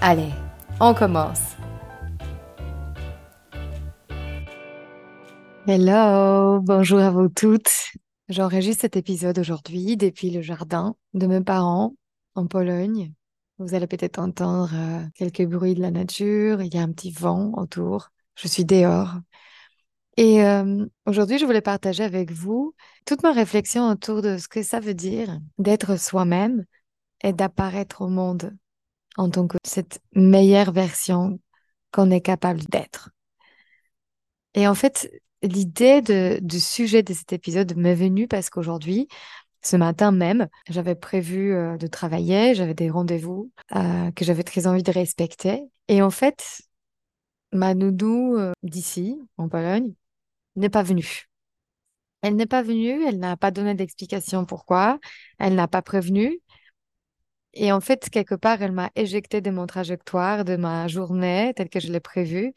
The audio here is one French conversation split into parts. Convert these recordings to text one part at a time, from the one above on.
Allez, on commence. Hello, bonjour à vous toutes. J'enregistre cet épisode aujourd'hui depuis le jardin de mes parents en Pologne. Vous allez peut-être entendre euh, quelques bruits de la nature, il y a un petit vent autour. Je suis dehors. Et euh, aujourd'hui, je voulais partager avec vous toute ma réflexion autour de ce que ça veut dire d'être soi-même et d'apparaître au monde en tant que cette meilleure version qu'on est capable d'être. Et en fait, l'idée du sujet de cet épisode m'est venue parce qu'aujourd'hui, ce matin même, j'avais prévu euh, de travailler, j'avais des rendez-vous euh, que j'avais très envie de respecter. Et en fait, ma nounou euh, d'ici, en Pologne, n'est pas venue. Elle n'est pas venue, elle n'a pas donné d'explication pourquoi, elle n'a pas prévenu. Et en fait, quelque part, elle m'a éjecté de mon trajectoire, de ma journée telle que je l'ai prévue.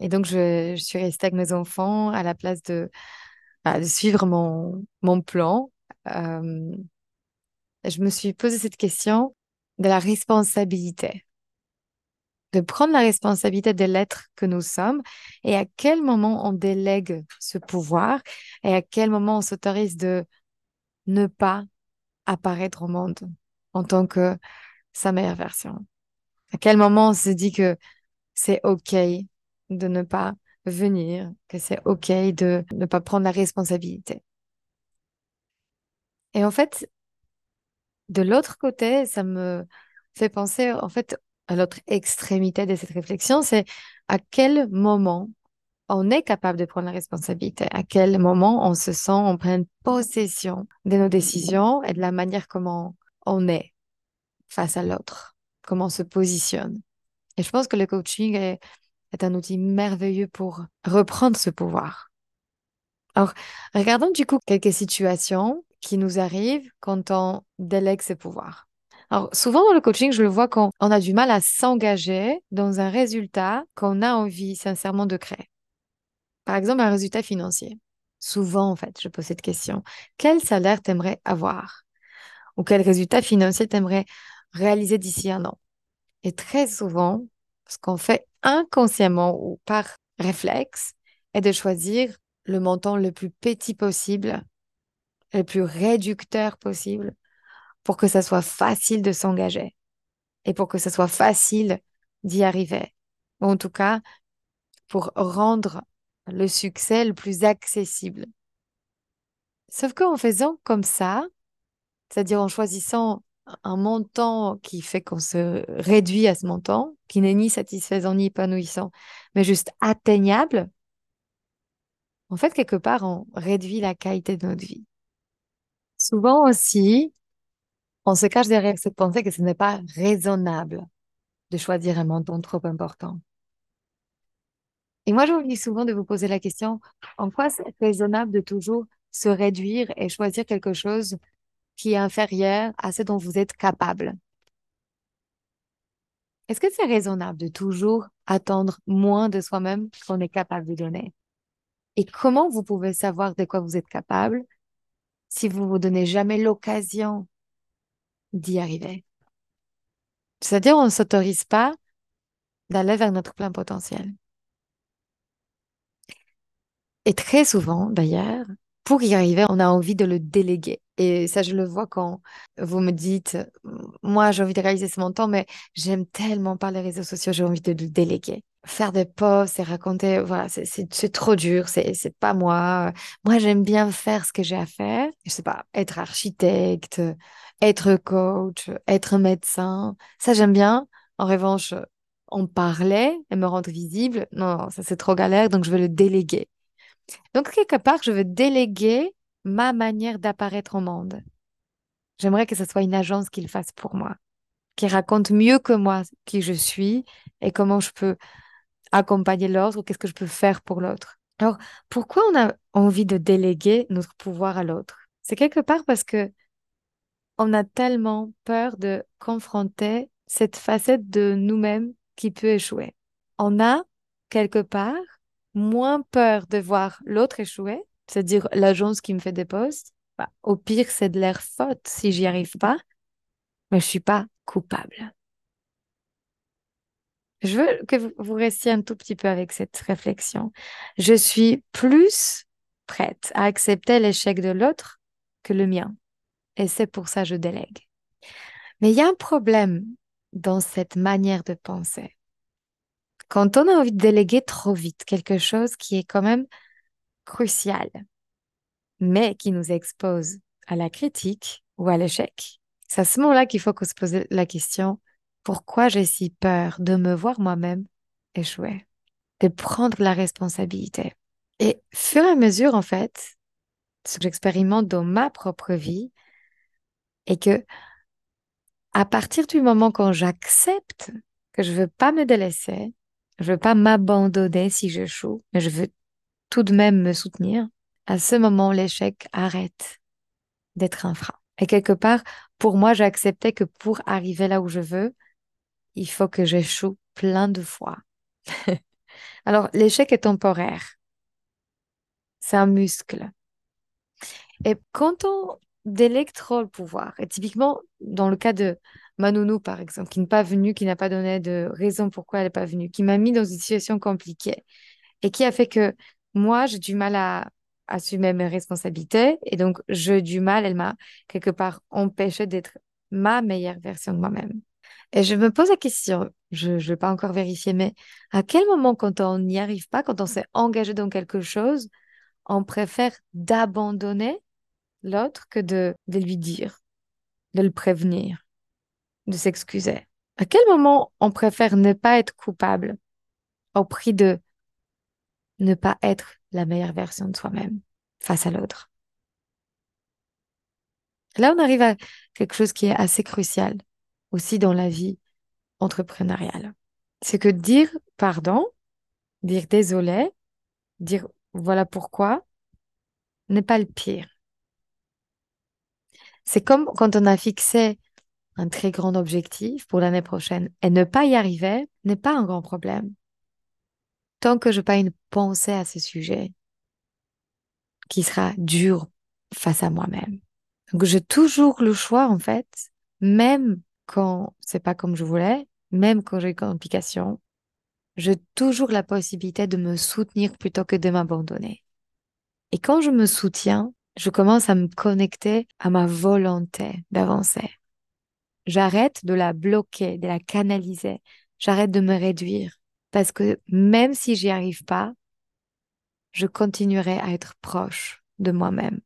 Et donc, je, suis restée avec mes enfants à la place de, bah, suivre mon, mon plan. Euh, je me suis posé cette question de la responsabilité, de prendre la responsabilité de l'être que nous sommes et à quel moment on délègue ce pouvoir et à quel moment on s'autorise de ne pas apparaître au monde en tant que sa meilleure version. À quel moment on se dit que c'est OK de ne pas venir, que c'est OK de ne pas prendre la responsabilité? Et en fait, de l'autre côté, ça me fait penser en fait à l'autre extrémité de cette réflexion, c'est à quel moment on est capable de prendre la responsabilité, à quel moment on se sent en pleine possession de nos décisions et de la manière comment on est face à l'autre, comment on se positionne. Et je pense que le coaching est, un outil merveilleux pour reprendre ce pouvoir. Alors, regardons du coup quelques situations qui nous arrivent quand on délègue ce pouvoir. Alors, souvent dans le coaching, je le vois quand on a du mal à s'engager dans un résultat qu'on a envie sincèrement de créer. Par exemple, un résultat financier. Souvent, en fait, je pose cette question. Quel salaire t'aimerais avoir? Ou quel résultat financier t'aimerais réaliser d'ici un an? Et très souvent, ce qu'on fait inconsciemment ou par réflexe est de choisir le montant le plus petit possible, le plus réducteur possible, pour que ça soit facile de s'engager et pour que ça soit facile d'y arriver. Ou en tout cas, pour rendre le succès le plus accessible. Sauf qu'en faisant comme ça, c'est-à-dire en choisissant un montant qui fait qu'on se réduit à ce montant, qui n'est ni satisfaisant ni épanouissant, mais juste atteignable, en fait, quelque part, on réduit la qualité de notre vie. Souvent aussi, on se cache derrière cette pensée que ce n'est pas raisonnable de choisir un montant trop important. Et moi, j'oublie souvent de vous poser la question, en quoi c'est raisonnable de toujours se réduire et choisir quelque chose qui est inférieur à ce dont vous êtes capable. Est-ce que c'est raisonnable de toujours attendre moins de soi-même qu'on est capable de donner? Et comment vous pouvez savoir de quoi vous êtes capable si vous vous donnez jamais l'occasion d'y arriver? C'est-à-dire, on ne s'autorise pas d'aller vers notre plein potentiel. Et très souvent, d'ailleurs, pour y arriver, on a envie de le déléguer. Et ça, je le vois quand vous me dites, moi, j'ai envie de réaliser ce montant, mais j'aime tellement pas les réseaux sociaux, j'ai envie de le déléguer. Faire des posts et raconter, voilà, c'est trop dur, c'est pas moi. Moi, j'aime bien faire ce que j'ai à faire. Je sais pas, être architecte, être coach, être médecin. Ça, j'aime bien. En revanche, en parler et me rendre visible, non, ça c'est trop galère, donc je vais le déléguer. Donc, quelque part, je veux déléguer ma manière d'apparaître au monde. J'aimerais que ce soit une agence qui le fasse pour moi, qui raconte mieux que moi qui je suis et comment je peux accompagner l'autre ou qu'est-ce que je peux faire pour l'autre. Alors, pourquoi on a envie de déléguer notre pouvoir à l'autre? C'est quelque part parce que on a tellement peur de confronter cette facette de nous-mêmes qui peut échouer. On a quelque part moins peur de voir l'autre échouer, c'est-à-dire l'agence qui me fait des postes. Bah, au pire, c'est de leur faute si j'y arrive pas, mais je suis pas coupable. Je veux que vous restiez un tout petit peu avec cette réflexion. Je suis plus prête à accepter l'échec de l'autre que le mien. Et c'est pour ça que je délègue. Mais il y a un problème dans cette manière de penser. Quand on a envie de déléguer trop vite quelque chose qui est quand même crucial, mais qui nous expose à la critique ou à l'échec, c'est à ce moment-là qu'il faut se pose la question, pourquoi j'ai si peur de me voir moi-même échouer, de prendre la responsabilité? Et fur et à mesure, en fait, ce que j'expérimente dans ma propre vie est que à partir du moment quand j'accepte que je veux pas me délaisser, je veux pas m'abandonner si j'échoue, mais je veux tout de même me soutenir. À ce moment, l'échec arrête d'être un frein. Et quelque part, pour moi, j'ai accepté que pour arriver là où je veux, il faut que j'échoue plein de fois. Alors, l'échec est temporaire. C'est un muscle. Et quand on délègue trop le pouvoir, et typiquement dans le cas de Manounou, par exemple, qui n'est pas venue, qui n'a pas donné de raison pourquoi elle n'est pas venue, qui m'a mis dans une situation compliquée et qui a fait que moi, j'ai du mal à assumer mes responsabilités et donc j'ai du mal, elle m'a quelque part empêché d'être ma meilleure version de moi-même. Et je me pose la question, je ne vais pas encore vérifier, mais à quel moment, quand on n'y arrive pas, quand on s'est engagé dans quelque chose, on préfère d'abandonner l'autre que de, de lui dire, de le prévenir? De s'excuser À quel moment on préfère ne pas être coupable au prix de ne pas être la meilleure version de soi-même face à l'autre? Là, on arrive à quelque chose qui est assez crucial aussi dans la vie entrepreneuriale. C'est que dire pardon, dire désolé, dire voilà pourquoi, n'est pas le pire. C'est comme quand on a fixé un très grand objectif pour l'année prochaine et ne pas y arriver n'est pas un grand problème. Tant que je n'ai pas une pensée à ce sujet qui sera dur face à moi-même. Donc j'ai toujours le choix en fait, même quand c'est pas comme je voulais, même quand j'ai une complication, j'ai toujours la possibilité de me soutenir plutôt que de m'abandonner. Et quand je me soutiens, je commence à me connecter à ma volonté d'avancer. J'arrête de la bloquer, de la canaliser. J'arrête de me réduire. Parce que même si j'y arrive pas, je continuerai à être proche de moi-même.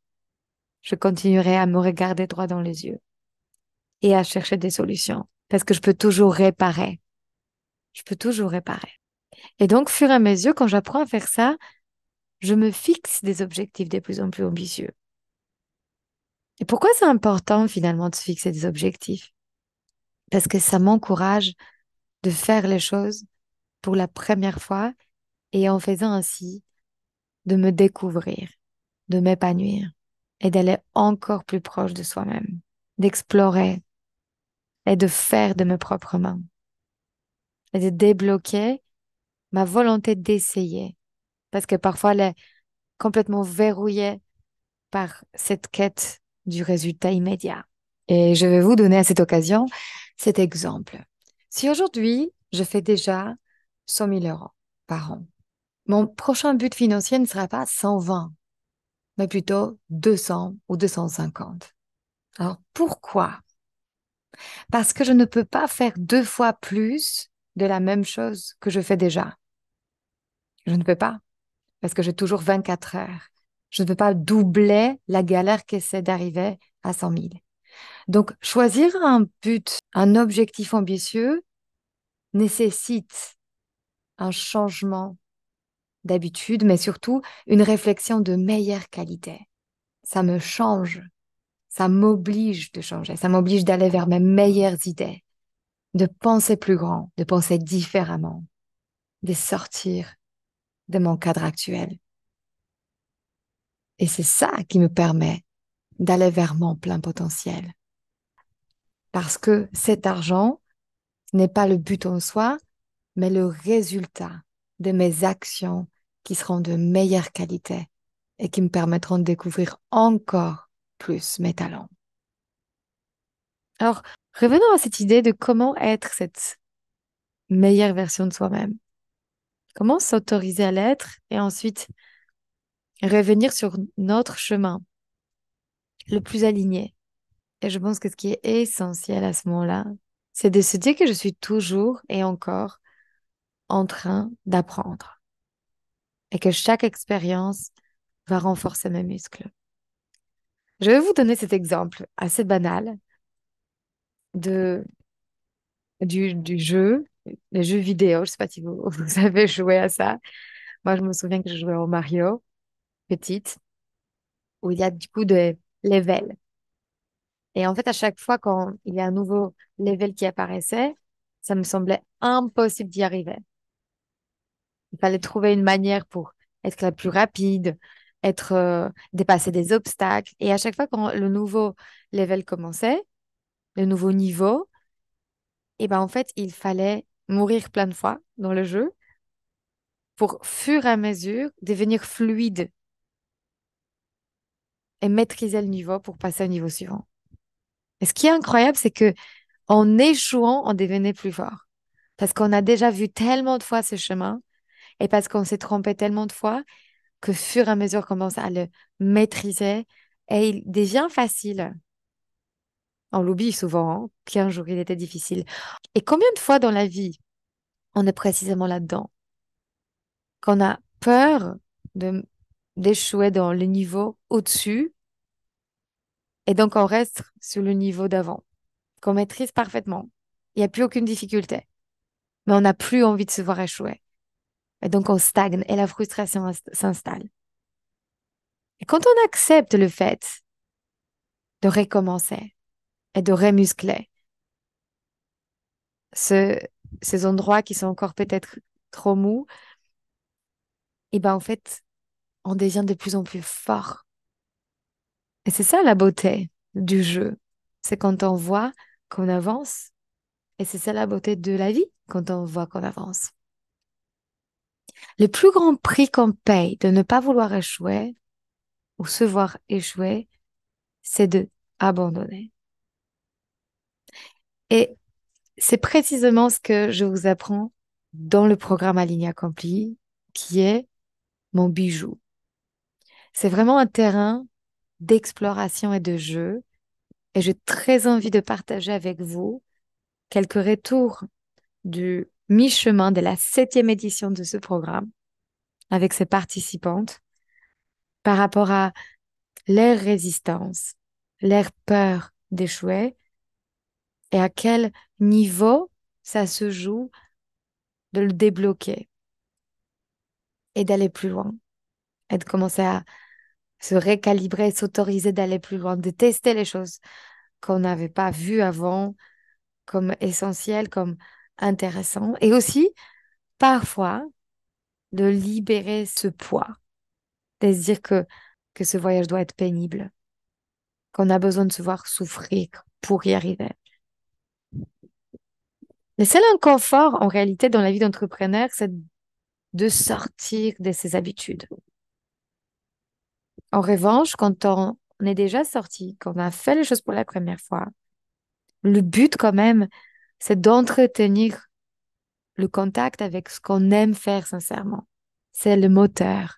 Je continuerai à me regarder droit dans les yeux et à chercher des solutions. Parce que je peux toujours réparer. Je peux toujours réparer. Et donc, fur et à mesure, quand j'apprends à faire ça, je me fixe des objectifs de plus en plus ambitieux. Et pourquoi c'est important finalement de se fixer des objectifs? Parce que ça m'encourage de faire les choses pour la première fois et en faisant ainsi, de me découvrir, de m'épanouir et d'aller encore plus proche de soi-même, d'explorer et de faire de mes propres mains et de débloquer ma volonté d'essayer parce que parfois elle est complètement verrouillée par cette quête du résultat immédiat. Et je vais vous donner à cette occasion cet exemple. Si aujourd'hui, je fais déjà 100 000 euros par an, mon prochain but financier ne sera pas 120, mais plutôt 200 ou 250. Alors pourquoi? Parce que je ne peux pas faire deux fois plus de la même chose que je fais déjà. Je ne peux pas, parce que j'ai toujours 24 heures. Je ne peux pas doubler la galère que c'est d'arriver à 100 000. Donc, choisir un but, un objectif ambitieux nécessite un changement d'habitude, mais surtout une réflexion de meilleure qualité. Ça me change, ça m'oblige de changer, ça m'oblige d'aller vers mes meilleures idées, de penser plus grand, de penser différemment, de sortir de mon cadre actuel. Et c'est ça qui me permet d'aller vers mon plein potentiel. Parce que cet argent n'est pas le but en soi, mais le résultat de mes actions qui seront de meilleure qualité et qui me permettront de découvrir encore plus mes talents. Alors, revenons à cette idée de comment être cette meilleure version de soi-même. Comment s'autoriser à l'être et ensuite revenir sur notre chemin? Le plus aligné. Et je pense que ce qui est essentiel à ce moment-là, c'est de se dire que je suis toujours et encore en train d'apprendre et que chaque expérience va renforcer mes muscles. Je vais vous donner cet exemple assez banal de, du, du jeu, les jeux vidéo. Je ne sais pas si vous, vous avez joué à ça. Moi, je me souviens que je jouais au Mario, petite, où il y a du coup des levels. Et en fait, à chaque fois quand il y a un nouveau level qui apparaissait, ça me semblait impossible d'y arriver. Il fallait trouver une manière pour être la plus rapide, être euh, dépasser des obstacles. Et à chaque fois quand le nouveau level commençait, le nouveau niveau, et eh ben en fait, il fallait mourir plein de fois dans le jeu pour, fur et à mesure, devenir fluide et maîtriser le niveau pour passer au niveau suivant. Et ce qui est incroyable, c'est que en échouant, on devenait plus fort. Parce qu'on a déjà vu tellement de fois ce chemin et parce qu'on s'est trompé tellement de fois que fur et à mesure qu'on commence à le maîtriser et il devient facile. On l'oublie souvent hein, qu'un jour il était difficile. Et combien de fois dans la vie on est précisément là-dedans? Qu'on a peur d'échouer dans le niveau au-dessus et donc on reste sur le niveau d'avant, qu'on maîtrise parfaitement. Il n'y a plus aucune difficulté, mais on n'a plus envie de se voir échouer. Et donc, on stagne et la frustration s'installe. Et quand on accepte le fait de recommencer et de remuscler ce, ces endroits qui sont encore peut-être trop mous, et eh ben en fait, on devient de plus en plus fort. Et c'est ça la beauté du jeu. C'est quand on voit qu'on avance. Et c'est ça la beauté de la vie, quand on voit qu'on avance. Le plus grand prix qu'on paye de ne pas vouloir échouer ou se voir échouer, c'est de abandonner. Et c'est précisément ce que je vous apprends dans le programme Aligné Accompli, qui est mon bijou. C'est vraiment un terrain d'exploration et de jeu. Et j'ai très envie de partager avec vous quelques retours du mi-chemin de la septième édition de ce programme avec ses participantes par rapport à leur résistance, leur peur d'échouer et à quel niveau ça se joue de le débloquer et d'aller plus loin et de commencer à se récalibrer, s'autoriser d'aller plus loin, de tester les choses qu'on n'avait pas vues avant comme essentielles, comme intéressantes. Et aussi, parfois, de libérer ce poids, de se dire que, que ce voyage doit être pénible, qu'on a besoin de se voir souffrir pour y arriver. Le seul inconfort, en réalité, dans la vie d'entrepreneur, c'est de sortir de ses habitudes. En revanche, quand on est déjà sorti, quand on a fait les choses pour la première fois, le but quand même, c'est d'entretenir le contact avec ce qu'on aime faire sincèrement. C'est le moteur.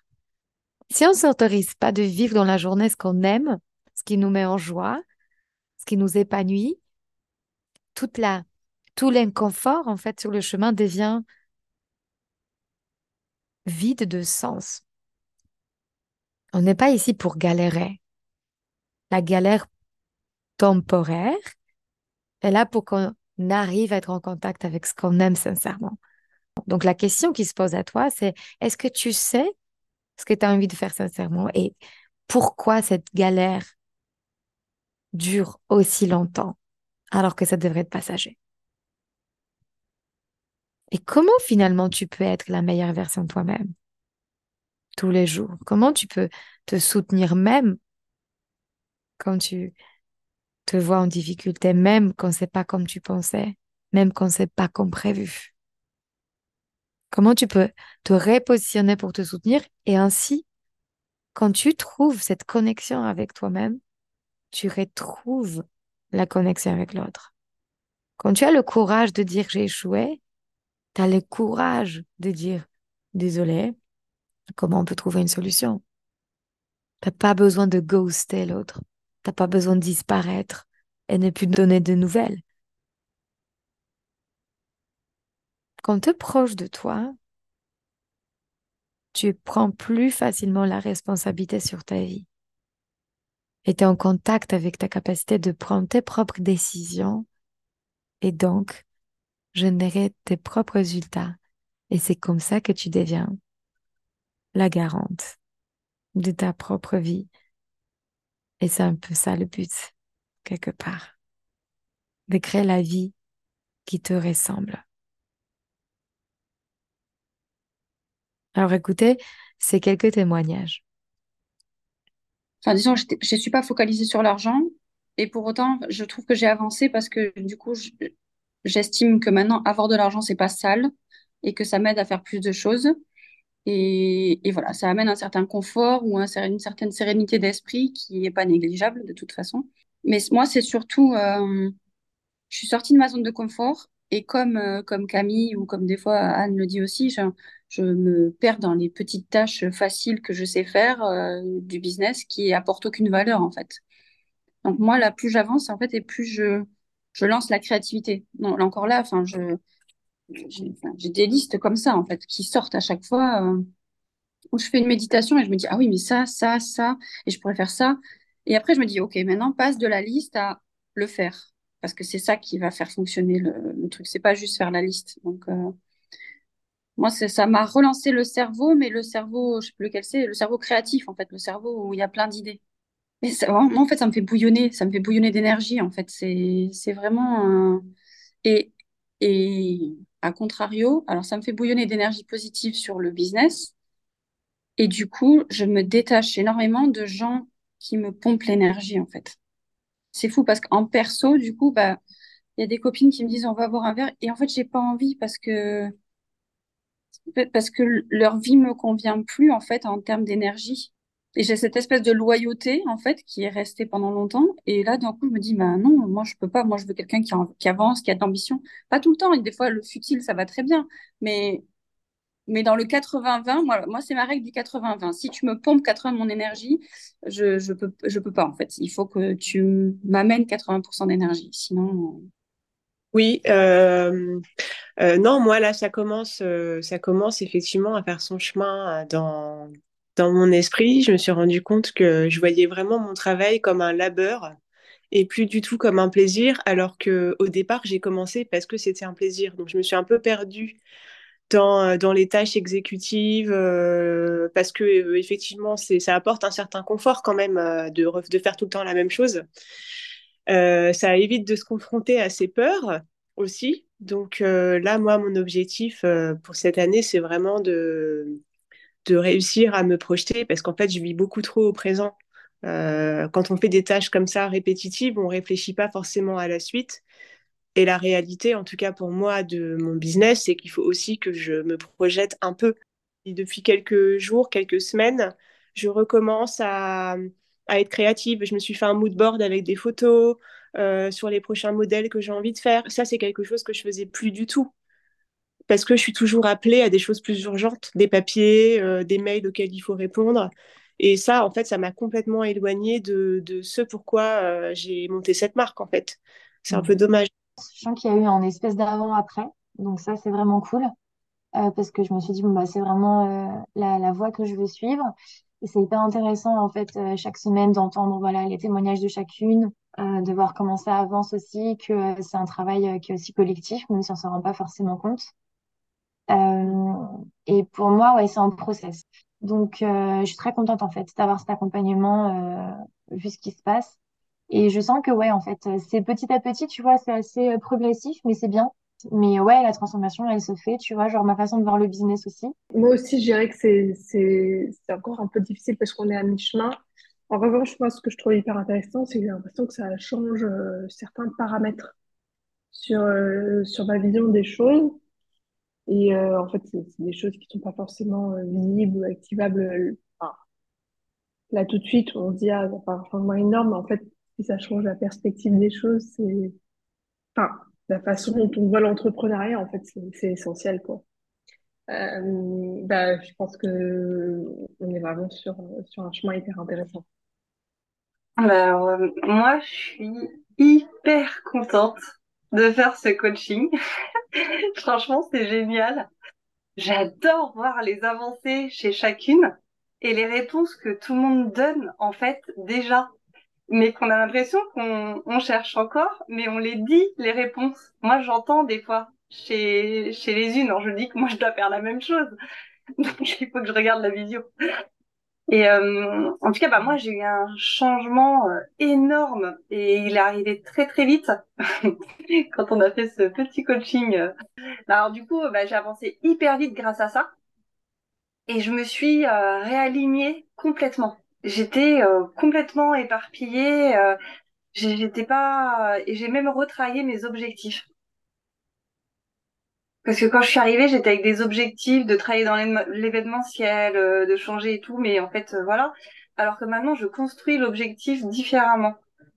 Si on ne s'autorise pas de vivre dans la journée ce qu'on aime, ce qui nous met en joie, ce qui nous épanouit, toute la, tout l'inconfort, en fait, sur le chemin devient vide de sens. On n'est pas ici pour galérer. La galère temporaire est là pour qu'on arrive à être en contact avec ce qu'on aime sincèrement. Donc la question qui se pose à toi, c'est est-ce que tu sais ce que tu as envie de faire sincèrement et pourquoi cette galère dure aussi longtemps alors que ça devrait être passager? Et comment finalement tu peux être la meilleure version de toi-même? Tous les jours Comment tu peux te soutenir même quand tu te vois en difficulté, même quand c'est pas comme tu pensais, même quand c'est pas comme prévu? Comment tu peux te repositionner pour te soutenir et ainsi, quand tu trouves cette connexion avec toi-même, tu retrouves la connexion avec l'autre. Quand tu as le courage de dire j'ai échoué, tu as le courage de dire désolé, comment on peut trouver une solution? T'as pas besoin de ghoster l'autre. T'as pas besoin de disparaître et ne plus donner de nouvelles. Quand tu es proche de toi, tu prends plus facilement la responsabilité sur ta vie. Et tu es en contact avec ta capacité de prendre tes propres décisions et donc générer tes propres résultats. Et c'est comme ça que tu deviens la garante de ta propre vie. Et c'est un peu ça le but, quelque part, de créer la vie qui te ressemble. Alors écoutez, c'est quelques témoignages. Enfin, disons, je ne suis pas focalisée sur l'argent et pour autant, je trouve que j'ai avancé parce que du coup, j'estime que maintenant, avoir de l'argent, c'est pas sale et que ça m'aide à faire plus de choses. Et, voilà, ça amène un certain confort ou une certaine sérénité d'esprit qui n'est pas négligeable de toute façon. Mais moi, c'est surtout, euh, je suis sortie de ma zone de confort et comme, euh, comme Camille ou comme des fois Anne le dit aussi, je, me perds dans les petites tâches faciles que je sais faire euh, du business qui apportent aucune valeur en fait. Donc moi, là, plus j'avance en fait et plus je, je lance la créativité. Là encore là, enfin, je, j'ai des listes comme ça en fait qui sortent à chaque fois euh, où je fais une méditation et je me dis ah oui mais ça, ça, ça et je pourrais faire ça. Et après je me dis ok maintenant passe de la liste à le faire parce que c'est ça qui va faire fonctionner le, le truc. C'est pas juste faire la liste. Donc euh, moi, ça m'a relancé le cerveau, mais le cerveau, je sais plus lequel c'est, le cerveau créatif, en fait, le cerveau où il y a plein d'idées. Mais moi, en fait, ça me fait bouillonner, ça me fait bouillonner d'énergie, en fait. C'est, vraiment Et, et à contrario, alors ça me fait bouillonner d'énergie positive sur le business. Et du coup, je me détache énormément de gens qui me pompent l'énergie, en fait. C'est fou parce qu'en perso, du coup, bah, il y a des copines qui me disent on va boire un verre. Et en fait, j'ai pas envie parce que parce que leur vie me convient plus en fait en termes d'énergie. Et j'ai cette espèce de loyauté en fait qui est restée pendant longtemps. Et là, d'un coup, je me dis, bah non, moi je peux pas. Moi, je veux quelqu'un qui, avance, qui a de l'ambition. Pas tout le temps. Et des fois, le futile, ça va très bien. Mais mais dans le 80-20, moi, moi c'est ma règle du 80-20. Si tu me pompes 80 de mon énergie, je je peux je peux pas en fait. Il faut que tu m'amènes 80% d'énergie. Sinon, oui, euh, euh, non, moi là, ça commence, euh, ça commence effectivement à faire son chemin dans, dans mon esprit. Je me suis rendu compte que je voyais vraiment mon travail comme un labeur et plus du tout comme un plaisir, alors que au départ, j'ai commencé parce que c'était un plaisir. Donc, je me suis un peu perdue dans, dans les tâches exécutives parce que effectivement, c'est, ça apporte un certain confort quand même de, de faire tout le temps la même chose. Euh, ça évite de se confronter à ses peurs aussi. Donc euh, là, moi, mon objectif euh, pour cette année, c'est vraiment de, de réussir à me projeter parce qu'en fait, je vis beaucoup trop au présent. quand on fait des tâches comme ça répétitives, on réfléchit pas forcément à la suite. Et la réalité, en tout cas pour moi, de mon business, c'est qu'il faut aussi que je me projette un peu. Et depuis quelques jours, quelques semaines, je recommence à, à être créative. Je me suis fait un mood board avec des photos euh, sur les prochains modèles que j'ai envie de faire. Ça, c'est quelque chose que je faisais plus du tout. Parce que je suis toujours appelée à des choses plus urgentes, des papiers, euh, des mails auxquels il faut répondre. Et ça, en fait, ça m'a complètement éloignée de, de ce pourquoi j'ai monté cette marque, en fait. C'est un Mm. peu dommage. Je sens qu'il y a eu un espèce d'avant-après. Donc ça, c'est vraiment cool. Euh, parce que je me suis dit, bon, bah, c'est vraiment euh, la, la voie que je veux suivre. Et c'est hyper intéressant, en fait, euh, chaque semaine d'entendre voilà, les témoignages de chacune, euh, de voir comment ça avance aussi, que euh, c'est un travail euh, qui est aussi collectif, même si on s'en rend pas forcément compte. Euh, et pour moi, ouais, c'est un process. Donc, euh, je suis très contente, en fait, d'avoir cet accompagnement, euh, vu ce qui se passe. Et je sens que, ouais, en fait, c'est petit à petit, tu vois, c'est assez progressif, mais c'est bien. Mais ouais, la transformation, elle se fait, tu vois, genre ma façon de voir le business aussi. Moi aussi, je dirais que c'est, encore un peu difficile parce qu'on est à mi-chemin. En revanche, moi, ce que je trouve hyper intéressant, c'est que j'ai l'impression que ça change certains paramètres sur, sur ma vision des choses. Et euh, en fait, c'est des choses qui sont pas forcément euh, visibles ou activables euh, là tout de suite. On se dit, ah, ça va pas un changement énorme. Mais en fait, si ça change la perspective des choses, c'est, enfin, la façon dont on voit l'entrepreneuriat, en fait, c'est essentiel, quoi. Euh, bah, je pense que on est vraiment sur, sur un chemin hyper intéressant. Alors, euh, moi, je suis hyper contente de faire ce coaching. Franchement, c'est génial. J'adore voir les avancées chez chacune et les réponses que tout le monde donne, en fait, déjà. Mais qu'on a l'impression qu'on on cherche encore, mais on les dit, les réponses. Moi, j'entends des fois chez, chez les unes. Alors, je dis que moi, je dois faire la même chose. Donc, il faut que je regarde la vidéo. Et euh, en tout cas, bah moi j'ai eu un changement euh, énorme et il est arrivé très très vite quand on a fait ce petit coaching. euh. Alors du coup, bah, j'ai avancé hyper vite grâce à ça et je me suis euh, réalignée complètement. J'étais euh, complètement éparpillée. euh, j'étais pas et j'ai même retravaillé mes objectifs. Parce que quand je suis arrivée, j'étais avec des objectifs de travailler dans l'événementiel, euh, de changer et tout, mais en fait, euh, voilà. Alors que maintenant, je construis l'objectif différemment.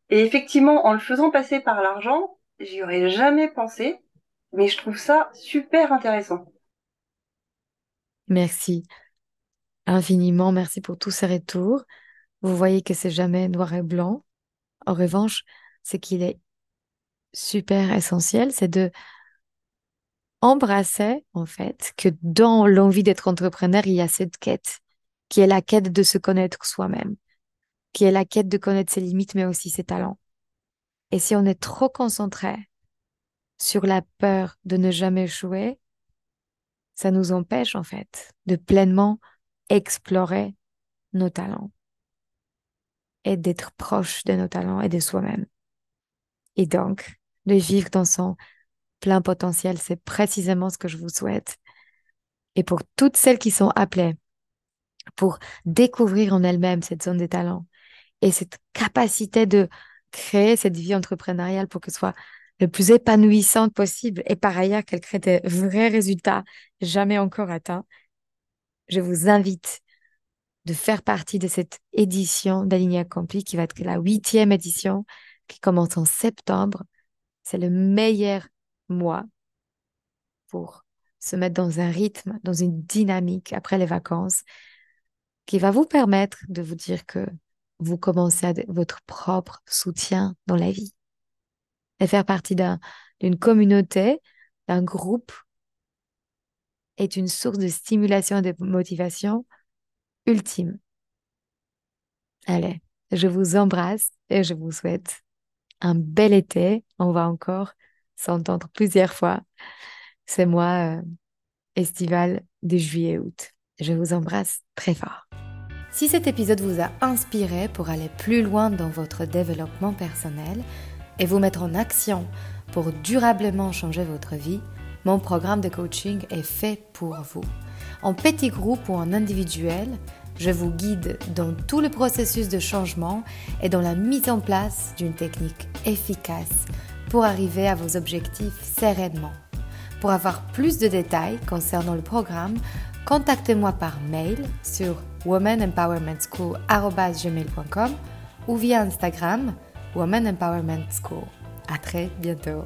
Et effectivement, en le faisant passer par l'argent, j'y aurais jamais pensé, mais je trouve ça super intéressant. Merci infiniment. Merci pour tous ces retours. Vous voyez que c'est jamais noir et blanc. En revanche, ce qu'il est super essentiel, c'est de embrasser, en fait, que dans l'envie d'être entrepreneur, il y a cette quête, qui est la quête de se connaître soi-même, qui est la quête de connaître ses limites, mais aussi ses talents. Et si on est trop concentré sur la peur de ne jamais échouer, ça nous empêche, en fait, de pleinement explorer nos talents et d'être proche de nos talents et de soi-même. Et donc, de vivre dans son plein potentiel, c'est précisément ce que je vous souhaite. Et pour toutes celles qui sont appelées pour découvrir en elles-mêmes cette zone des talents et cette capacité de créer cette vie entrepreneuriale pour que ce soit le plus épanouissante possible et par ailleurs qu'elle crée des vrais résultats jamais encore atteints, je vous invite de faire partie de cette édition d'Aligné Accompli qui va être la huitième édition qui commence en septembre. C'est le meilleur mois pour se mettre dans un rythme, dans une dynamique après les vacances qui va vous permettre de vous dire que vous commencez à votre propre soutien dans la vie et faire partie d'un, d'une communauté, d'un groupe est une source de stimulation et de motivation ultime. Allez, je vous embrasse et je vous souhaite un bel été. On va encore s'entendre plusieurs fois. C'est moi, euh, estival de juillet-août. Je vous embrasse très fort. Si cet épisode vous a inspiré pour aller plus loin dans votre développement personnel et vous mettre en action pour durablement changer votre vie, mon programme de coaching est fait pour vous. En petit groupe ou en individuel, je vous guide dans tout le processus de changement et dans la mise en place d'une technique efficace pour arriver à vos objectifs sereinement. Pour avoir plus de détails concernant le programme, contactez-moi par mail sur womanempowermentschool.com ou via Instagram Woman Empowerment School. À très bientôt.